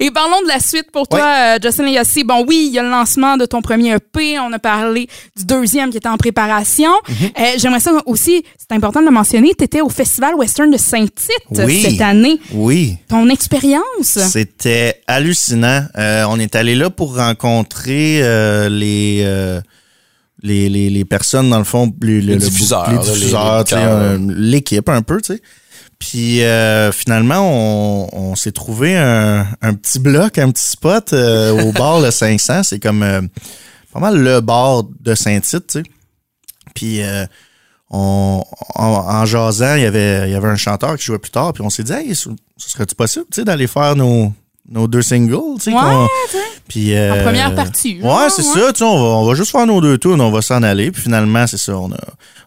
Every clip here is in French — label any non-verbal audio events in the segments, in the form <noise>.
Et parlons de la suite pour toi, euh, Justin Yassi. Bon, oui, il y a le lancement de ton premier EP. On a parlé du deuxième qui était en préparation. Mhm. Euh, J'aimerais ça aussi, c'est important de le mentionner, tu étais au Festival Western de Saint-Tite Oui. cette année. Oui. Ton expérience? C'était hallucinant. Euh, on est allé là pour rencontrer euh, les, les, les les personnes dans le fond, le, le- le- diffuseurs, les les- les l'équipe un peu, tu sais. Puis euh, finalement, on, on s'est trouvé un, un petit bloc, un petit spot euh, au bar le 500. C'est comme euh, pas mal le bar de Saint-Tite, tu sais. Puis on, en, en jasant, il y avait il y avait un chanteur qui jouait plus tard, puis on s'est dit, hey, ce ce serait-tu possible, tu sais, d'aller faire nos, nos deux singles, tu sais. Ouais, qu'on- tu sais. puis, euh, En première partie, Ouais, c'est ouais. ça. Tu sais, on va, on va juste faire nos deux tours, on va s'en aller. Puis finalement, c'est ça. On, a,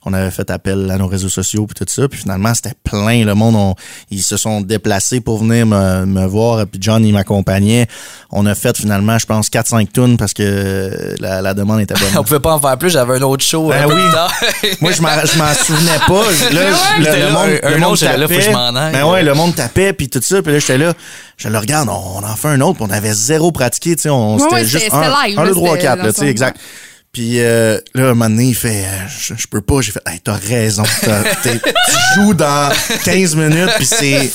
on avait fait appel à nos réseaux sociaux puis tout ça. Puis finalement, c'était plein. Le monde, on- ils se sont déplacés pour venir me, me voir. Puis John, il m'accompagnait. On a fait finalement, je pense, 4-5 tunes parce que la, la demande était <laughs> On bonne. pouvait pas en faire plus, j'avais un autre show. Ben un peu oui. plus tard. <laughs> Moi, je m'en, je m'en souvenais pas. <laughs> Là, ouais, le, j'étais le là, monde, un- un le monde autre, j'étais là, faut que je tapait. m'en aille. Ben ouais, le monde tapait puis tout ça. Puis là, j'étais là, je le regarde, on, en fait un autre. Puis on avait zéro pratiqué, tu sais. On, Ouais, c'était juste un, live, un, deux, trois, quatre, là, tu sais, son- exact. Puis euh, là, un moment donné, il fait, euh, je, je peux pas. J'ai fait, hey, t'as raison. T'as- <laughs> t'es- tu joues dans 15 minutes, puis c'est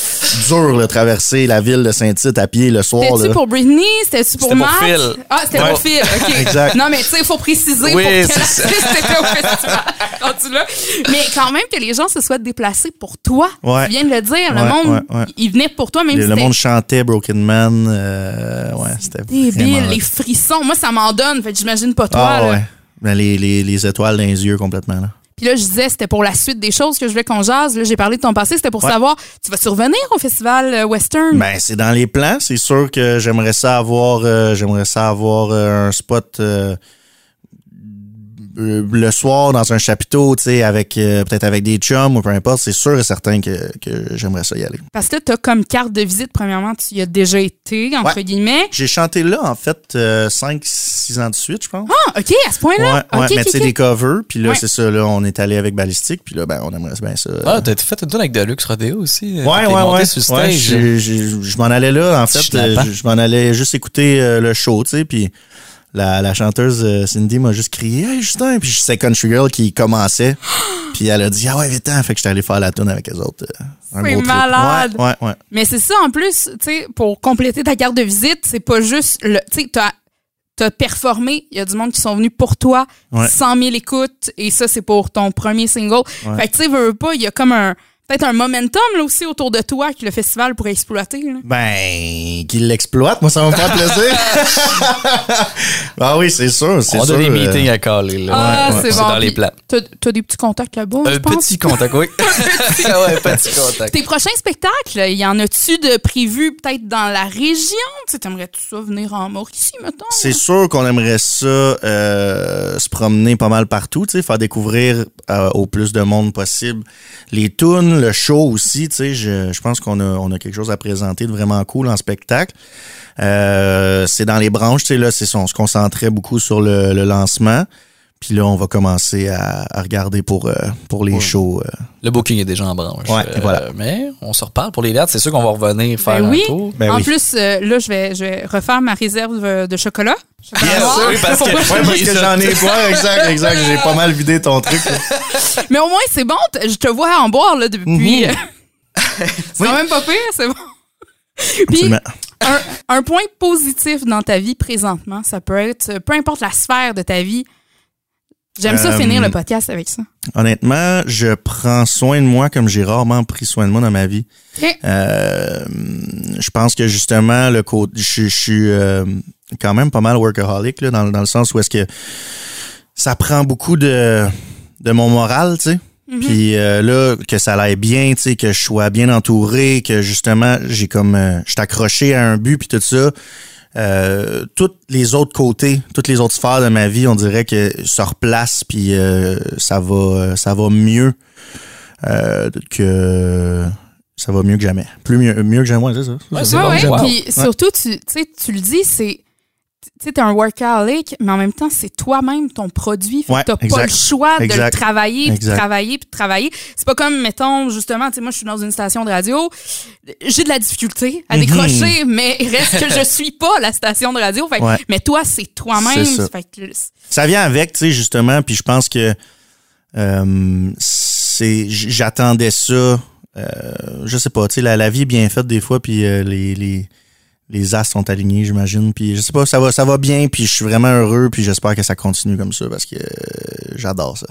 dur, de traverser la ville de Saint-Tite à pied le soir. C'était-tu pour Britney? C'était-tu pour C'était pour Matt? Phil. Ah, c'était Ouais. pour Phil, OK. Exact. Non, mais tu sais, il faut préciser Oui, pour quel artiste c'était au festival. <laughs> Mais quand même que les gens se soient déplacés pour toi. Ouais. Tu viens de le dire. Le Ouais, monde, ouais, ouais. il venait pour toi, même Le, si le monde chantait Broken Man. euh, ouais, c'était débile, les frissons. Moi, ça m'en donne. Fait que j'imagine pas toi. Ah là. Ben, les, les, les étoiles dans les yeux complètement. Là. Puis là, je disais, c'était pour la suite des choses que je voulais qu'on jase. Là, j'ai parlé de ton passé. C'était pour Ouais. savoir, tu vas survenir au festival euh, Western? Ben, c'est dans les plans. C'est sûr que j'aimerais ça avoir, euh, j'aimerais ça avoir euh, un spot euh, le soir dans un chapiteau, tu sais, avec euh, peut-être avec des chums ou peu importe. C'est sûr et certain que, que j'aimerais ça y aller. Parce que tu as comme carte de visite, premièrement, tu y as déjà été, entre Ouais. guillemets. J'ai chanté là, en fait, 5-6 ans de suite, je pense. Ah, OK, à ce point-là? ouais, ouais, mais tu sais, des covers. Puis là, Ouais. c'est ça, là, on est allé avec Ballistique. Puis là, ben, on aimerait bien ça. Ah, t'as fait une tune avec Deluxe Rodeo aussi. Ouais, ouais, monté ouais. je m'en allais là, en fait. Euh, Je, je m'en allais juste écouter euh, le show, tu sais, puis la, la chanteuse euh, Cindy m'a juste crié « Hey, Justin! » Puis c'est Country Girl qui commençait. <gasps> puis elle a dit « Ah ouais, vite-en! » Fait que j'étais allé faire la tune avec les autres. euh, C'est malade. Ouais, ouais, ouais. Mais c'est ça, en plus, tu sais, pour compléter ta carte de visite, c'est pas juste le. Tu sais, t'as. T'as performé, il y a du monde qui sont venus pour toi, Ouais. 100 000 écoutes, et ça, c'est pour ton premier single. Ouais. Fait que, tu sais, veux, veux pas, il y a comme un. Peut-être un momentum, là aussi, autour de toi que le festival pourrait exploiter, là. Ben, qu'il l'exploite, moi, ça va me faire plaisir. <laughs> ah oui, c'est sûr, c'est On sûr. a des euh, meetings à caler. Là. Ah, Ouais, c'est bon. dans les plans. T'as t'as des petits contacts là-bas, je Un pense? petit contact, oui. <laughs> <laughs> ouais, petit contact. Tes prochains spectacles, il y en a-tu de prévus peut-être dans la région? T'aimerais-tu ça venir en Mauricie, mettons? C'est sûr qu'on aimerait ça euh, se promener pas mal partout, tu sais, faire découvrir euh, au plus de monde possible les tunes, le show aussi, tu sais, je, je pense qu'on a, on a quelque chose à présenter de vraiment cool en spectacle. Euh, c'est dans les branches, tu sais, là, c'est on se concentrait beaucoup sur le lancement. Puis là, on va commencer à, à regarder pour, euh, pour les Ouais. shows. euh. Le booking est déjà en branche. Ouais, voilà. Mais on se reparle pour les dates. C'est sûr qu'on va revenir faire Ben oui. un tour. Ben en oui. plus, euh, là, je vais, je vais refaire ma réserve euh, de chocolat. Yes, noir. oui, parce que- <laughs> Ouais, parce que j'en ai <laughs> pas, exact, exact. J'ai pas mal vidé ton truc. là. <laughs> Mais au moins, c'est bon. Je te vois en boire là, depuis. Mhm. euh, c'est quand même pas pire, c'est bon. Puis, un, un point positif dans ta vie présentement, ça peut être, euh, peu importe la sphère de ta vie. J'aime ça Euh, finir le podcast avec ça. Honnêtement, je prends soin de moi comme j'ai rarement pris soin de moi dans ma vie. Euh, je pense que justement, le côté, je, je suis euh, quand même pas mal workaholic là, dans, dans le sens où est-ce que ça prend beaucoup de, de mon moral, tu sais. Puis euh, là, que ça aille bien, tu sais, que je sois bien entouré, que justement, j'ai comme, euh, je suis accroché à un but, puis tout ça. Euh, tous les autres côtés, toutes les autres sphères de ma vie, on dirait que se replace, puis euh, ça va, ça va mieux euh, que ça va mieux que jamais. Plus mieux, mieux que jamais, c'est ça? Ouais, c'est Ouais, bon. ouais. Puis surtout, tu, tu le dis, c'est tu sais, t'es un workaholic, mais en même temps, c'est toi-même ton produit. Fait Ouais, que t'as pas le choix de le travailler, puis travailler, puis de travailler. C'est pas comme, mettons, justement, tu sais, moi, je suis dans une station de radio, j'ai de la difficulté à Mhm. décrocher, mais il reste que je suis pas la station de radio. Fait que- Ouais. mais toi, c'est toi-même. Ça. Vient avec, tu sais, justement, puis je pense que euh, c'est j'attendais ça. Euh, je sais pas, tu sais, la, la vie est bien faite des fois, puis euh, les, les, les as sont alignés, j'imagine. Puis je sais pas, ça va, ça va bien, puis je suis vraiment heureux, puis j'espère que ça continue comme ça, parce que euh, j'adore ça.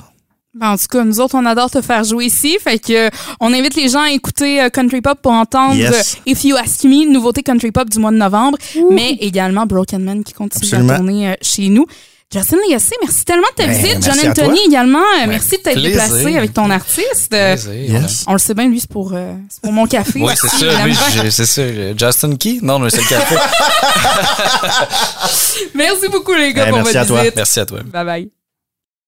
Ben, en tout cas, nous autres, on adore te faire jouer ici. Fait que euh, on invite les gens à écouter euh, Country Pop pour entendre Yes. If You Ask Me, nouveauté Country Pop du mois de novembre, mais également Broken Man qui continue Absolument. à tourner euh, chez nous. Justin Lagacé, merci tellement de ta Ben, visite. John. Anthony également, euh, merci de t'être déplacé avec ton artiste. Euh, Plaisir. Yes. on le sait bien, lui, c'est pour, euh, c'est pour mon café. Oui, c'est ça. Lui, c'est ça. Justin Key? Non, mais c'est le café. <laughs> Merci beaucoup, les gars, Ben, pour merci votre à toi. visite. Merci à toi. Bye bye.